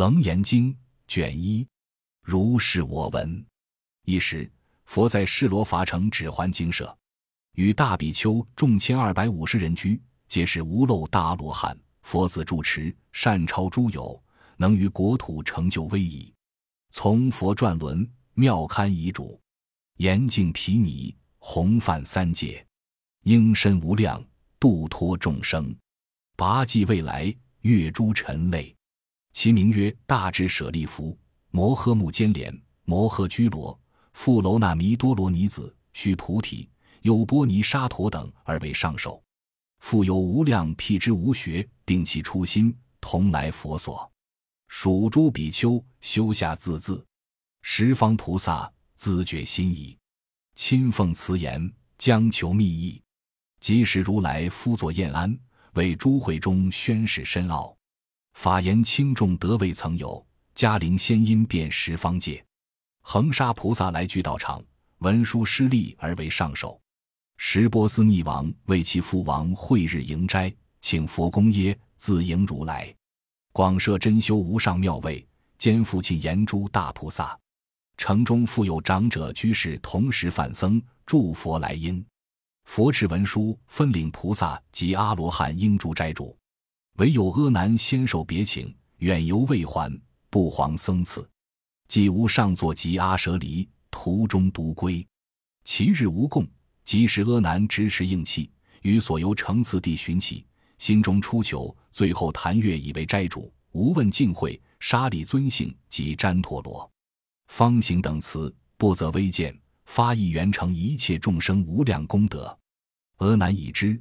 楞严经卷一，如是我闻。一时，佛在释罗伐城指还精舍，与大比丘众千二百五十人居，皆是无漏大罗汉。佛子住持，善超诸有，能于国土成就威仪。从佛转轮，妙堪遗嘱，严净毗尼，弘范三界，应身无量，度脱众生，拔济未来，越诸尘类。其名曰大智舍利弗、摩诃目犍连、摩诃居罗、富楼那弥多罗尼子、须菩提、优波尼沙陀等，而为上首。复有无量辟之无学，并其初心，同来佛所。属诸比丘修下自恣，十方菩萨自觉心意，亲奉慈言，将求密意。即时如来夫作宴安，为诸会中宣示深奥。法言轻重得未曾有，嘉陵仙音遍十方界。恒沙菩萨来具道场，文殊师利而为上首。十波斯匿王为其父王会日迎斋，请佛公耶自迎如来，广设真修无上妙位，兼父亲言诸大菩萨。城中复有长者居士同时梵僧祝佛来因。佛持文书分领菩萨及阿罗汉应住斋主。唯有阿难先受别请，远游未还，不遑僧赐。既无上座及阿舍离，途中独归。其日无供，即时阿难执持应气，与所游城次第寻起，心中初求，最后谈月以为斋主，无问敬会，沙利尊姓及旃陀罗方行等词，不择微见，发意圆成一切众生无量功德。阿难已知。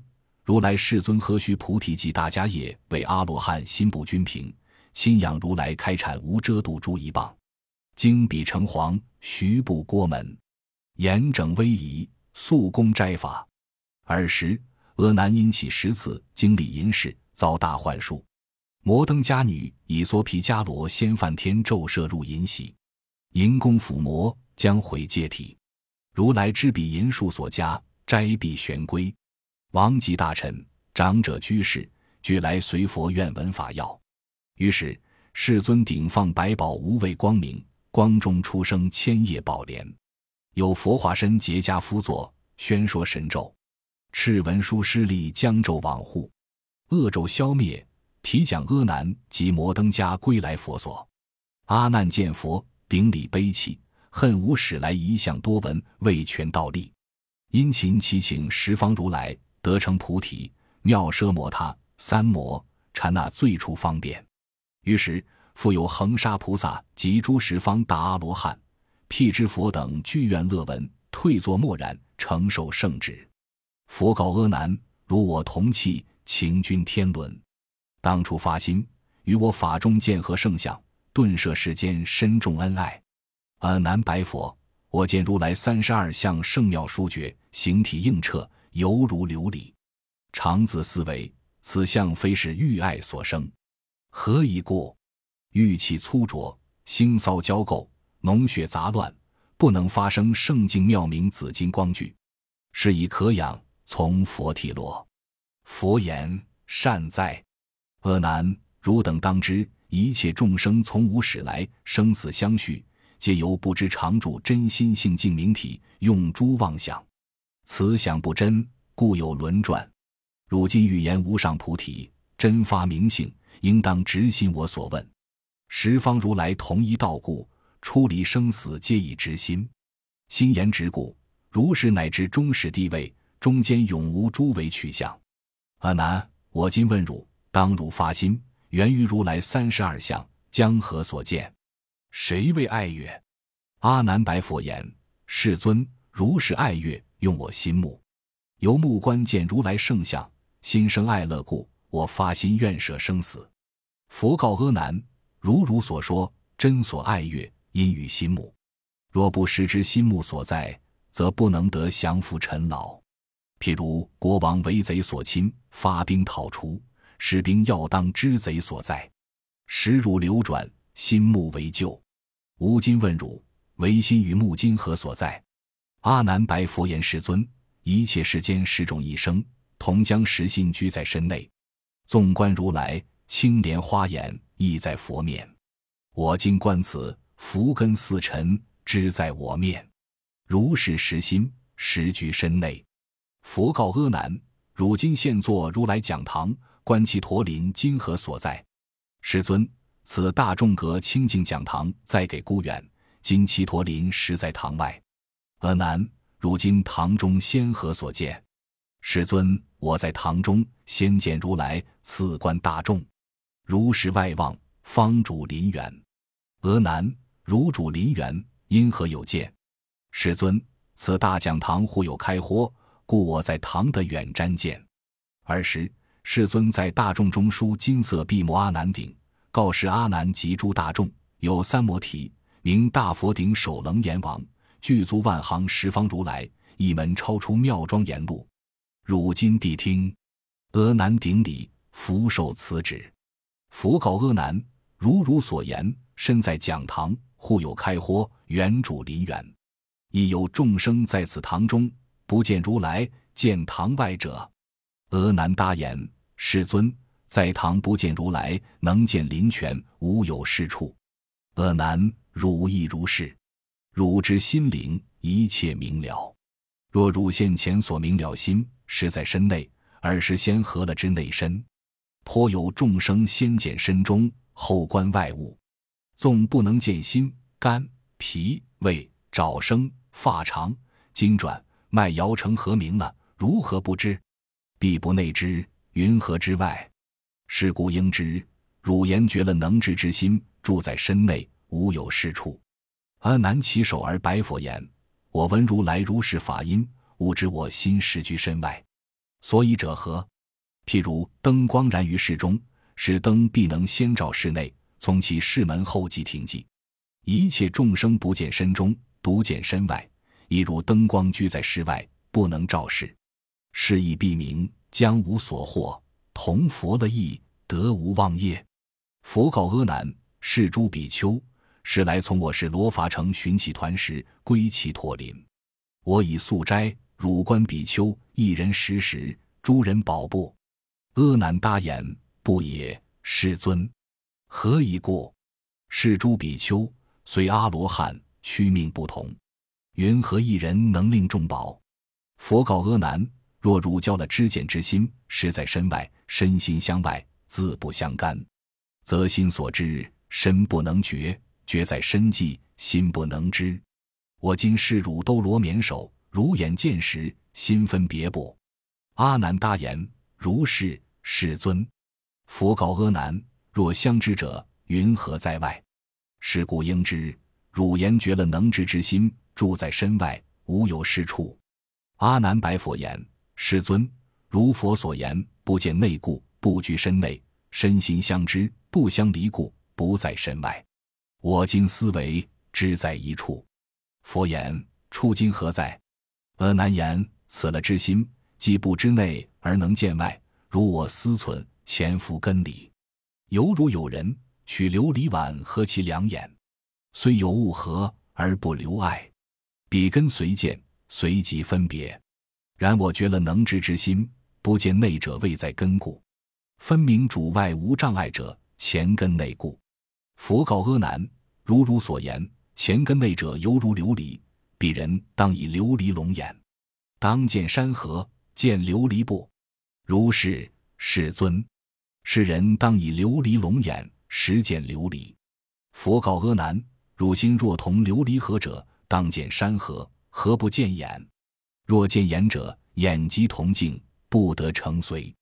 如来世尊何须菩提及大迦叶为阿罗汉心不均平，亲仰如来开阐无遮度诸一棒，经彼成黄，徐步郭门，严整威仪，速攻斋法。尔时，阿难因起十次经历淫事，遭大幻术。摩登伽女以梭毗迦罗先梵天咒摄入淫喜，淫功抚魔，将毁戒体。如来知彼淫术所加，斋必玄归。王级大臣、长者、居士俱来随佛愿闻法要。于是世尊顶放百宝无畏光明，光中出生千叶宝莲，有佛化身结跏趺坐，宣说神咒。赤文殊师利将咒往护，恶咒消灭，提讲阿难及摩登伽归来佛所。阿难见佛，顶礼悲泣，恨无始来一向多闻，未全道立，殷勤祈请十方如来。得成菩提，妙奢摩他三摩禅那最初方便。于是复有恒沙菩萨及诸十方大阿罗汉、辟支佛等俱愿乐闻，退坐默然，承受圣旨。佛告阿难：如我同气，请君天伦。当初发心，与我法中见合圣相，顿摄世间深重恩爱。阿难白佛：我见如来三十二相圣妙殊绝，形体映彻。犹如琉璃，常自思维：此相非是欲爱所生，何以故？欲气粗浊，腥骚交垢，脓血杂乱，不能发生圣境妙明紫金光聚。是以可养从佛体落。佛言：善哉，阿难，汝等当知，一切众生从无始来，生死相续，皆由不知常住真心性净明体，用诸妄想。此想不真，故有轮转。汝今欲言无上菩提真发明性，应当直心我所问。十方如来同一道故，出离生死皆以直心。心言直故，如是乃至终始地位，中间永无诸为取向。阿难，我今问汝，当汝发心，源于如来三十二相，江河所见？谁为爱乐？阿难白佛言：世尊，如是爱乐。用我心目，由目观见如来圣相，心生爱乐故，我发心愿舍生死。佛告阿难：如汝所说，真所爱乐，因于心目。若不识之心目所在，则不能得降伏尘劳。譬如国王为贼所侵，发兵讨除，士兵要当知贼所在，时汝流转，心目为救。吾今问汝：唯心与目今何所在？阿难白佛言：“世尊，一切世间十种一生，同将实心居在身内。纵观如来，青莲花眼亦在佛面。我今观此，福根似尘，知在我面。如是实心，实居身内。佛告阿难：汝今现坐如来讲堂，观其驼林今何所在？世尊，此大众阁清净讲堂，在给孤远。今其驼林实在堂外。阿难，如今堂中仙何所见？世尊，我在堂中，先见如来赐观大众。如是外望，方主林园。阿难，如主林园，因何有见？世尊，此大讲堂忽有开豁，故我在堂的远瞻见。尔时，世尊在大众中书金色碧摩阿难顶，告示阿难及诸大众：有三摩提，名大佛顶首楞严王，具足万行十方如来，一门超出妙庄严路。汝今谛听。阿难顶礼，福受此旨。佛告阿难：如汝所言，身在讲堂，户有开豁，原主林园。亦有众生在此堂中，不见如来，见堂外者。阿难答言：世尊，在堂不见如来，能见林泉，无有是处。阿难，汝亦如是。汝之心灵，一切明了。若汝现前所明了心。实在身内，而是先合了之内身。颇有众生先见身中，后观外物。纵不能见心、肝、脾、胃、爪、生、发、肠、经转、脉、摇成何名了？如何不知？必不内知，云何之外？是故应知，汝言绝了能知之心，住在身内，无有是处。阿难起手而白佛言：“我闻如来如是法音。”吾知我心实居身外，所以者何？譬如灯光燃于室中，使灯必能先照室内，从其室门后即停寂。一切众生不见身中，独见身外，亦如灯光居在室外，不能照室，是亦必明，将无所获。同佛了意，得无妄业。佛告阿难：是诸比丘，是来从我是罗伐城寻其团时，归其驼林。我以素斋。汝观比丘一人食食，诸人饱不？阿难答言：不也，世尊。何以故？是诸比丘虽阿罗汉，须命不同。云何一人能令众饱？佛告阿难：若汝教了知见之心，实在身外，身心相外，自不相干，则心所知，身不能觉；觉在身际，心不能知。我今示汝兜罗绵手。如眼见时，心分别不？阿难答言：如是，世尊。佛告阿难：若相知者，云何在外？是故应知，汝言绝了能知之心，住在身外，无有是处。阿难白佛言：世尊，如佛所言，不见内故，不居身内，身心相知，不相离故，不在身外。我今思维，知在一处。佛言：处今何在？阿难言：“此了之心，既不知内而能见外，如我思忖，潜伏根里，犹如有人取琉璃碗合其两眼，虽有物合而不留爱，彼根随见，随即分别。然我觉了能知之心，不见内者，未在根故，分明主外无障碍者，前根内故。佛告阿难：如汝所言，前根内者犹如琉璃。”鄙人当以琉璃龙眼，当见山河，见琉璃不？如是，世尊。世人当以琉璃龙眼，实见琉璃。佛告阿难：汝心若同琉璃河者，当见山河，何不见眼？若见眼者，眼即同镜，不得成随。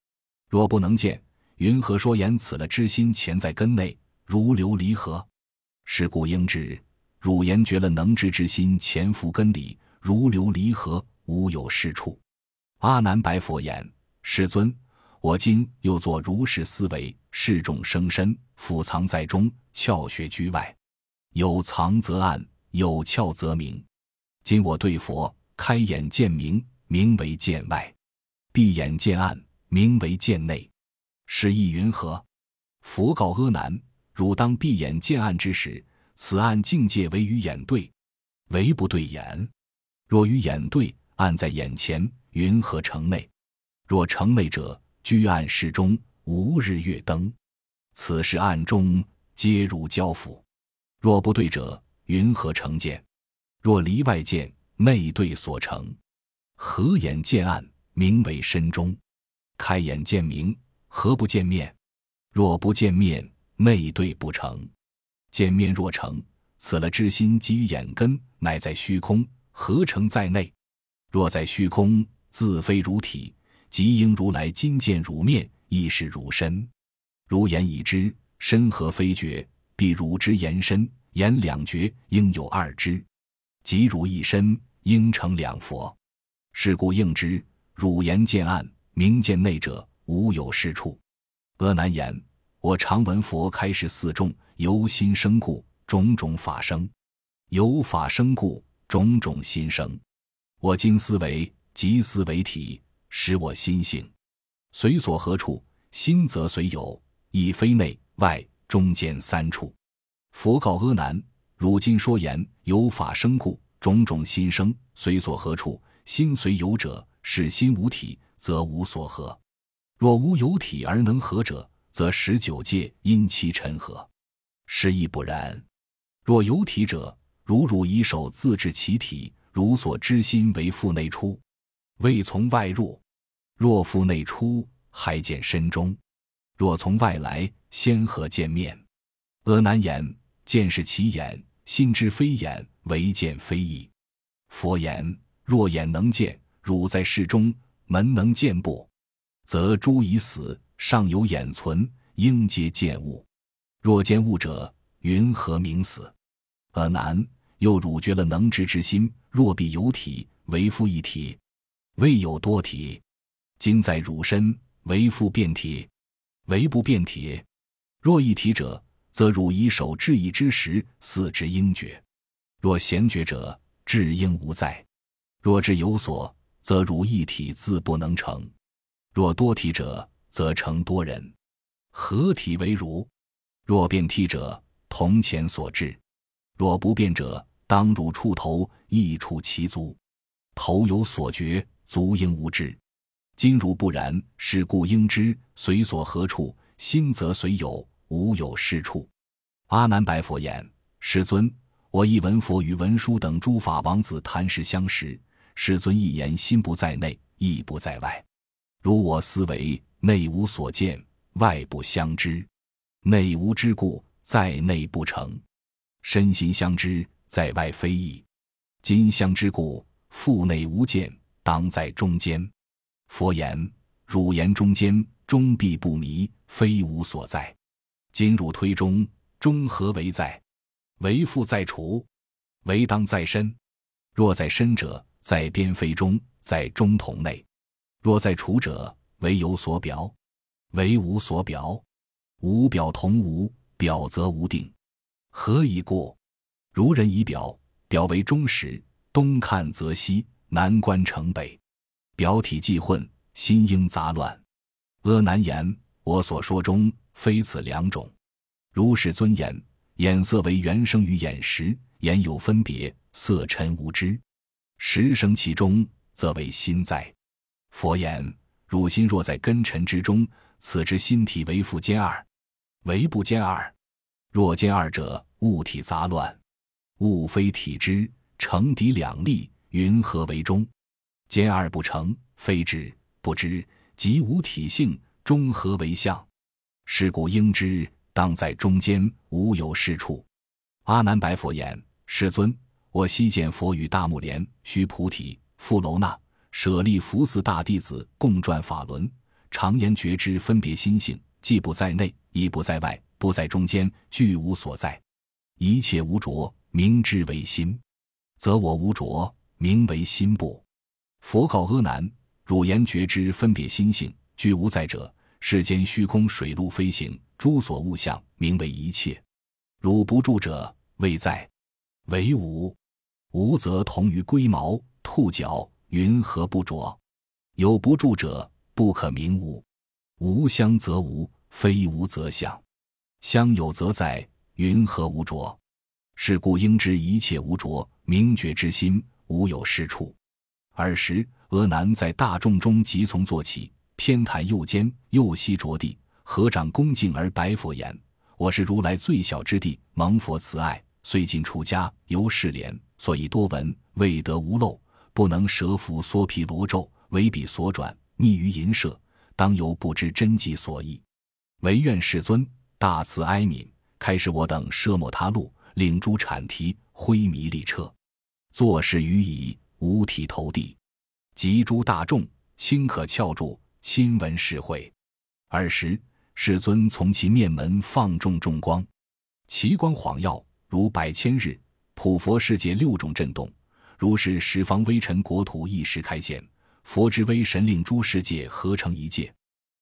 若不能见，云何说言此了之心潜在根内，如流离合？是故应知。汝言绝了能知之心，潜伏根里，如流离合，无有是处。阿难白佛言：“世尊，我今又作如是思维，示众生身，伏藏在中，窍穴居外。有藏则暗，有窍则明。今我对佛，开眼见明，明为见外；闭眼见暗，明为见内。是意云何？”佛告阿难：“汝当闭眼见暗之时。”此暗境界为与眼对，唯不对眼。若与眼对，暗在眼前，云何成内？若成内者，居暗室中，无日月灯。此时暗中皆如交付。若不对者，云何成见？若离外见，内对所成。合眼见暗，名为身中；开眼见明，何不见面？若不见面，内对不成。见面若成，此了之心基于眼根，乃在虚空，合成在内。若在虚空，自非如体，即应如来今见汝面，亦是汝身。如言已知，身何非觉？必汝之言身，言两觉，应有二知。即汝一身，应成两佛。是故应知，汝言见暗，明见内者，无有是处。阿难言：我常闻佛开示四众，由心生故，种种法生；由法生故，种种心生。我今思维，即思为体，使我心性随所何处，心则随有，亦非内外中间三处。佛告阿难：汝今说言，有法生故，种种心生，随所何处。心随有者，是心无体，则无所合；若无有体而能合者，则十九界因其尘合。是亦不然。若有体者，如汝以手自治其体，如所知心为腹内出，未从外入。若腹内出，还见身中；若从外来，先何见面。阿难言：见是其眼，心之非眼，唯见非意。佛言。若眼能见，汝在室中，门能见不？则诸已死，尚有眼存，应皆见物。若见物者，云何名死？阿难，又汝觉了能知之心，若必有体，为复一体，未有多体。今在汝身，为复变体，为不变体。若一体者，则汝以手至意之时，似之应觉；若闲觉者，至应无在。若知有所，则汝一体自不能成；若多体者，则成多人。合体为汝。若变体者，同前所至；若不变者，当汝触头，亦触其足。头有所觉，足应无知。今汝不然，是故应知随所何处，心则随有，无有是处。阿难白佛言：“世尊，我亦闻佛与文殊等诸法王子谈事相识。”世尊一言，心不在内，意不在外。如我思维，内无所见，外不相知。内无之故，在内不成；身心相知，在外非异。今相知故，腹内无见，当在中间。佛言：汝言中间，终必不迷，非无所在。今汝推中，中何为在？为复在处，为当在身。若在身者，在边非中，在中同内。若在处者，唯有所表，唯无所表。无表同无表，则无定。何以故？如人以表，表为中时，东看则西，南观成北。表体既混，心应杂乱。阿难言：我所说中，非此两种。如是尊言，眼色为原生于眼识，眼有分别，色尘无知。识生其中，则为心在。佛言：汝心若在根尘之中，此之心体为复兼二，为不兼二。若兼二者，物体杂乱，物非体之，成敌两立，云何为中？兼二不成，非知不知，即无体性，中何为相？是故应知，当在中间，无有是处。阿难白佛言：世尊。我昔见佛与大木莲、须菩提、富楼那、舍利弗四大弟子共转法轮，常言觉知分别心性，既不在内，亦不在外，不在中间，俱无所在。一切无着，名之为心，则我无着，名为心不。佛告阿难：汝言觉知分别心性，俱无在者，世间虚空水陆飞行诸所物象，名为一切。汝不住者，未在，为无。无则同于龟毛、兔角，云何不着？有不住者，不可名无。无相则无，非无则相。相有则在，云何无着？是故应知一切无着，明觉之心，无有是处。尔时，阿难在大众中即从坐起，偏袒右肩，右膝着地，合掌恭敬而白佛言：“我是如来最小之弟，蒙佛慈爱。”虽近出家，犹是廉，所以多闻，未得无漏，不能舍服缩皮罗咒，为彼所转，逆于淫舍，当由不知真迹所意。唯愿世尊大慈哀悯，开示我等奢摩他路，令诸阐提灰迷力彻，作事于已，五体投地，及诸大众轻可翘住，亲闻是会。尔时世尊从其面门放众众光，其光晃耀如百千日，普佛世界六种震动，如是十方微尘国土一时开现，佛之威神令诸世界合成一界。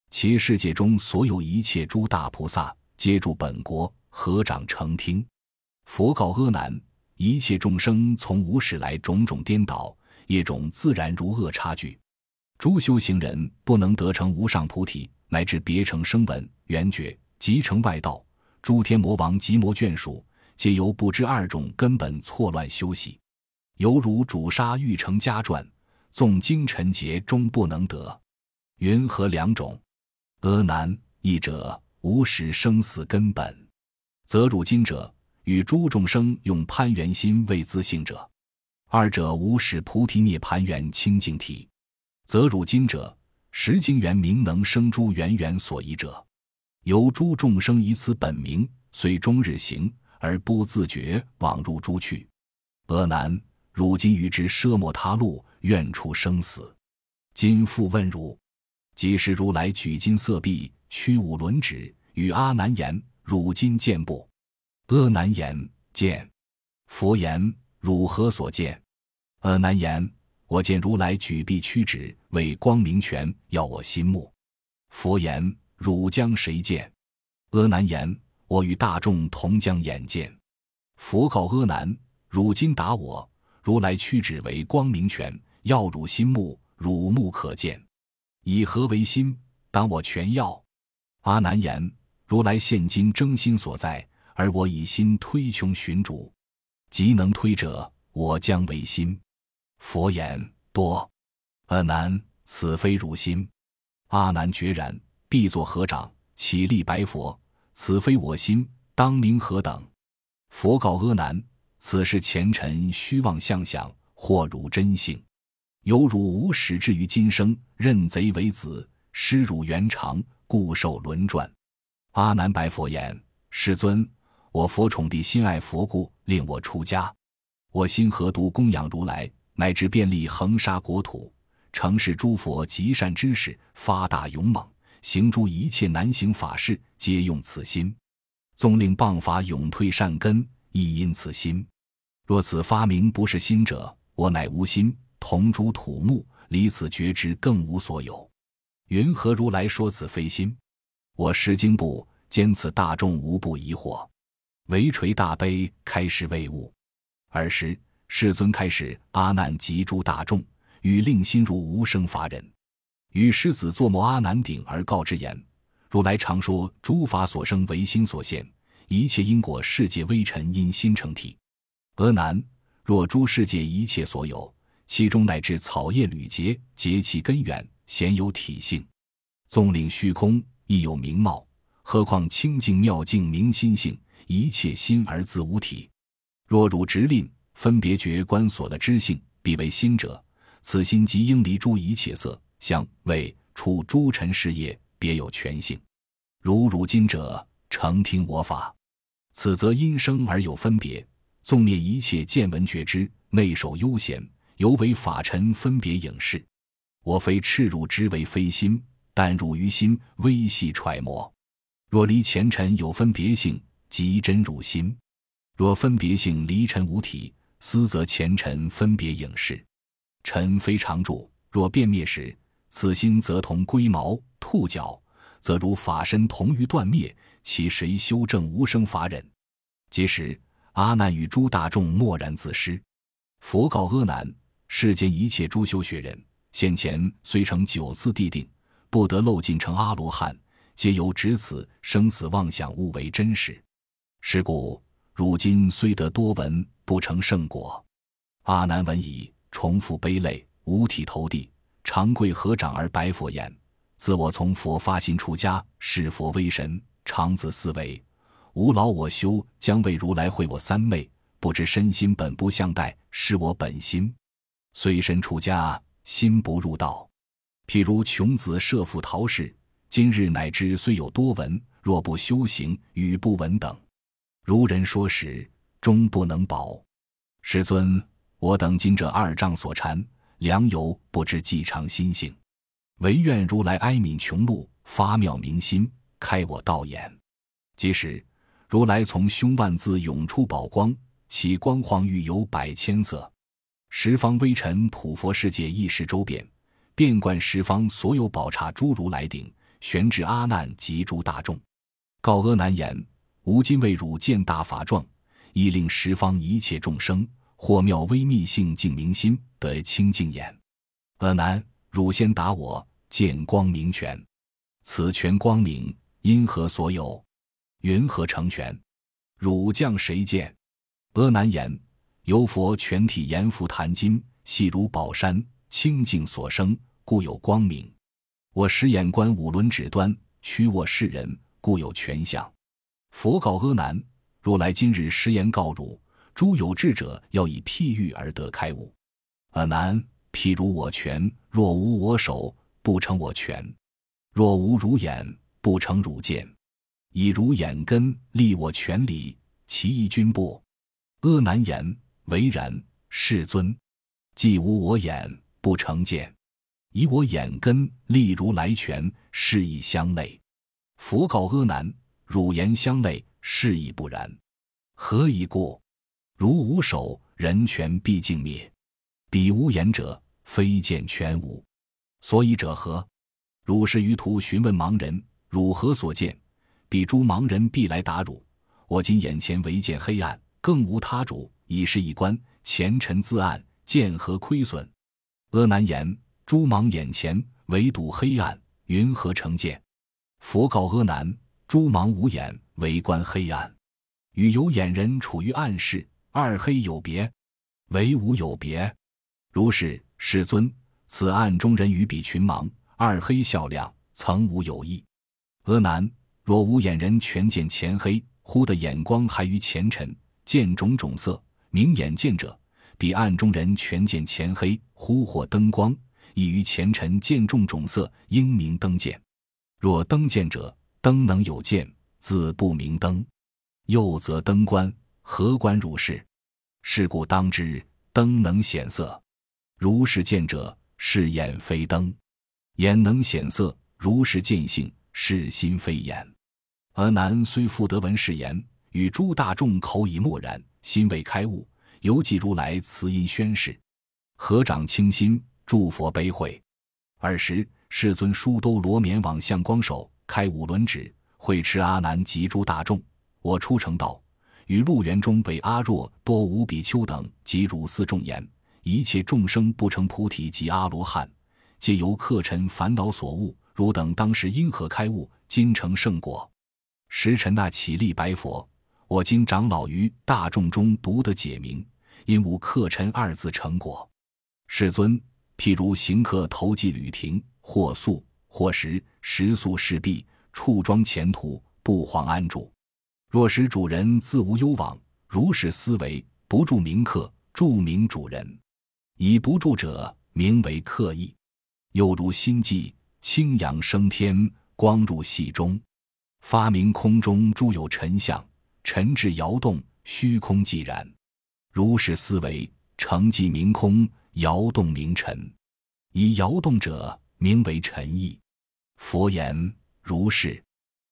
其世界中所有一切诸大菩萨，皆住本国，合掌成听。佛告阿难：一切众生从无始来，种种颠倒，业种自然如恶差距。诸修行人不能得成无上菩提，乃至别成声闻、缘觉，即成外道。诸天魔王及魔眷属，皆由不知二种根本错乱修习，犹如主杀欲成家传，纵经尘劫终不能得。云何两种？阿难，一者无始生死根本，则汝今者与诸众生用攀缘心为自性者；二者无始菩提涅盘缘清净体，则汝今者实经缘明能生诸缘缘所依者。由诸众生以此本名，虽终日行而不自觉，往入诸趣。阿难，汝今于之奢摩他路，愿出生死。今复问汝。即是如来举金色臂，屈五轮指，与阿难言：“汝今见不？”阿难言：“见。”佛言：“汝何所见？”阿难言：“我见如来举臂屈指，为光明权，要我心目。”佛言：“汝将谁见？”阿难言：“我与大众同将眼见。”佛告阿难：“汝今答我，如来屈指为光明权，耀汝心目，汝目可见。”以何为心？当我全要。阿难言：如来现今争心所在，而我以心推穷寻主，即能推者，我将为心。佛言：多。阿难，此非汝心。阿难决然，必作合掌，起立白佛：此非我心，当名何等？佛告阿难：此是前尘虚妄相想，或汝真性。犹如无始至于今生，认贼为子，失汝原常，故受轮转。阿难白佛言：“世尊，我佛宠弟心爱佛故，令我出家。我心何独供养如来，乃至遍历恒沙国土，承事诸佛极善知识，发大勇猛，行诸一切难行法事，皆用此心。纵令谤法永退善根，亦因此心。若此发明不是心者，我乃无心。”同诸土木离此觉知更无所有，云何如来说此非心？我识经部兼此大众无不疑惑，唯垂大悲开示未悟。尔时世尊开始阿难及诸大众，与令心如无生法忍。与狮子作摩阿难顶而告之言：如来常说诸法所生唯心所现，一切因果世界微尘因心成体。阿难，若诸世界一切所有。其中乃至草叶缕节，结其根源，鲜有体性；纵领虚空，亦有名貌。何况清净妙境明心性，一切心而自无体。若汝直令分别觉观所的知性，必为心者，此心即应离诸一切色香味触诸尘事业，别有全性。如汝今者，诚听我法，此则因生而有分别，纵灭一切见闻觉知，内守悠闲。犹为法尘分别影视，我非赤汝之为非心，但汝于心微细揣摩。若离前尘有分别性，即真汝心；若分别性离尘无体，思则前尘分别影视。尘非常住，若变灭时，此心则同龟毛兔角，则如法身同于断灭，其谁修正无生法忍？即时阿难与诸大众默然自失。佛告阿难。世间一切诸修学人，先前虽成九次地定，不得漏尽成阿罗汉，皆由执此生死妄想误为真实。是故如今虽得多闻，不成圣果。阿难闻已，重复悲泪，五体投地，长跪合掌而白佛言：“自我从佛发心出家，视佛为神，常自思维：吾劳我修，将为如来会我三昧，不知身心本不相待，是我本心。虽身出家，心不入道。譬如穷子设父逃世，今日乃知虽有多闻，若不修行，语不闻等。如人说时，终不能保。师尊，我等今这二丈所缠，良由不知计长心性，唯愿如来哀悯穷路，发妙明心，开我道眼。即使，如来从胸万字涌出宝光，其光晃欲有百千色。十方微尘普佛世界一时周遍，遍观十方所有宝刹诸如来顶，悬至阿难及诸大众。告阿难言：吾今为汝见大法状，亦令十方一切众生，或妙微密性净明心，得清净眼。阿难，汝先答我，见光明权。此权光明，因何所有？云何成全？汝将谁见？阿难言。由佛全体阎浮檀金，细如宝山，清净所生，故有光明。我使眼观五轮指端，取我世人，故有全相。佛告阿难：如来今日实言告汝，诸有智者要以譬喻而得开悟。阿难，譬如我拳，若无我手，不成我拳；若无汝眼，不成汝见。以汝眼根立我权理，其意君不？阿难言。唯然，世尊，既无我眼，不成见；以我眼根立如来权，是以相类。佛告阿难：汝言相类，是以不然。何以故？如无手，人权必尽灭；彼无眼者，非见全无。所以者何？汝是于途询问盲人：汝何所见？彼诸盲人必来打汝：我今眼前唯见黑暗，更无他主。以是一观，前尘自暗，见何亏损？阿难言：诸盲眼前唯睹黑暗，云何成见？佛告阿难：诸盲无眼，唯观黑暗；与有眼人处于暗室，二黑有别，唯无有别。如是，世尊，此暗中人与彼群盲，二黑笑亮，曾无有异。阿难，若无眼人全见前黑，忽的眼光还于前尘，见种种色。明眼见者，彼暗中人全见前黑，忽或灯光，亦于前尘见众种色，应明灯见。若灯见者，灯能有见，自不明灯。又则灯观，何观如是？是故当知灯能显色。如是见者，是眼非灯；眼能显色，如是见性，是心非眼。阿难虽复得闻是言，与诸大众口已默然。心未开悟，犹记如来慈音宣示，合掌倾心，祝佛悲会。尔时，世尊书兜罗绵往相光手，开五轮指，会持阿难及诸大众。我出成道，与路园中为阿若多无比丘等及汝四众言：一切众生不成菩提及阿罗汉，皆由客尘烦恼所误。汝等当时因何开悟，今成圣果？时臣那起立白佛。我今长老于大众中独得解明，因无客尘二字成果。世尊，譬如行客投寄旅亭，或宿或食，食宿事毕，处庄前途，不遑安住。若使主人自无忧往，如是思维，不住名客，著名主人。以不住者，名为客意。又如心悸，清阳升天，光入隙中，发明空中诸有尘相。尘至摇动，虚空寂然。如是思维，成寂明空，摇动明尘。以摇动者，名为尘意。佛言如是。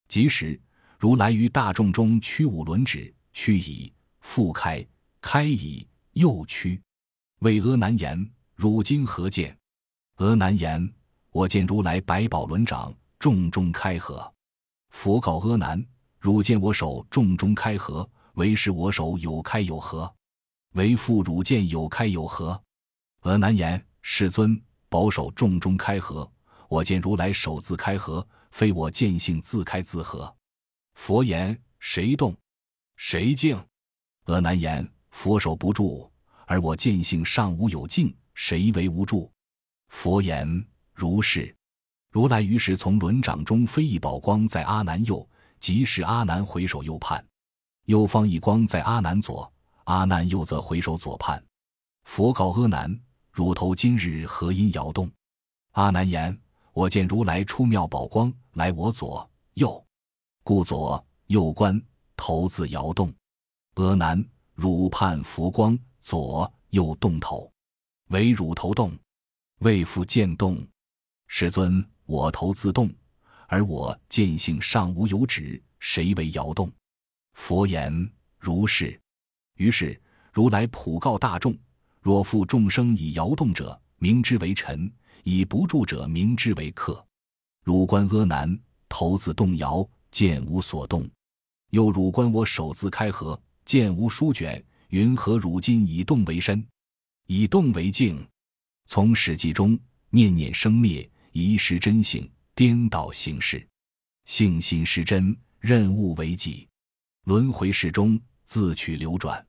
即时，如来于大众中屈五轮指，屈以，复开，开以，又屈。为阿难言：汝今何见？阿难言：我见如来百宝轮掌，重中开合。佛告阿难。汝见我手重中开合，为是我手有开有合，为复汝见有开有合。阿难言：世尊，保守重中开合，我见如来手自开合，非我见性自开自合。佛言：谁动？谁静？阿难言：佛手不住，而我见性尚无有静，谁为无住？佛言：如是。如来于是从轮掌中飞一宝光，在阿难右。即使阿难回首右盼，右方一光在阿难左，阿难右则回首左盼。佛告阿难：“汝头今日何因摇动？”阿难言：“我见如来出妙宝光，来我左右，故左右观头自摇动。”阿难：“汝盼佛光，左右动头，唯汝头动，未复见动。世尊，我头自动，而我见性尚无有止，谁为摇动？”佛言：“如是。”于是如来普告大众。若复众生以摇动者，名之为臣；以不住者，名之为客。汝观阿难头自动摇，见无所动；又汝观我手自开合，见无书卷。云何汝今以动为身，以动为静？从史记中念念生灭，遗失真性，颠倒形式，性心失真，任物为己，轮回世中自取流转。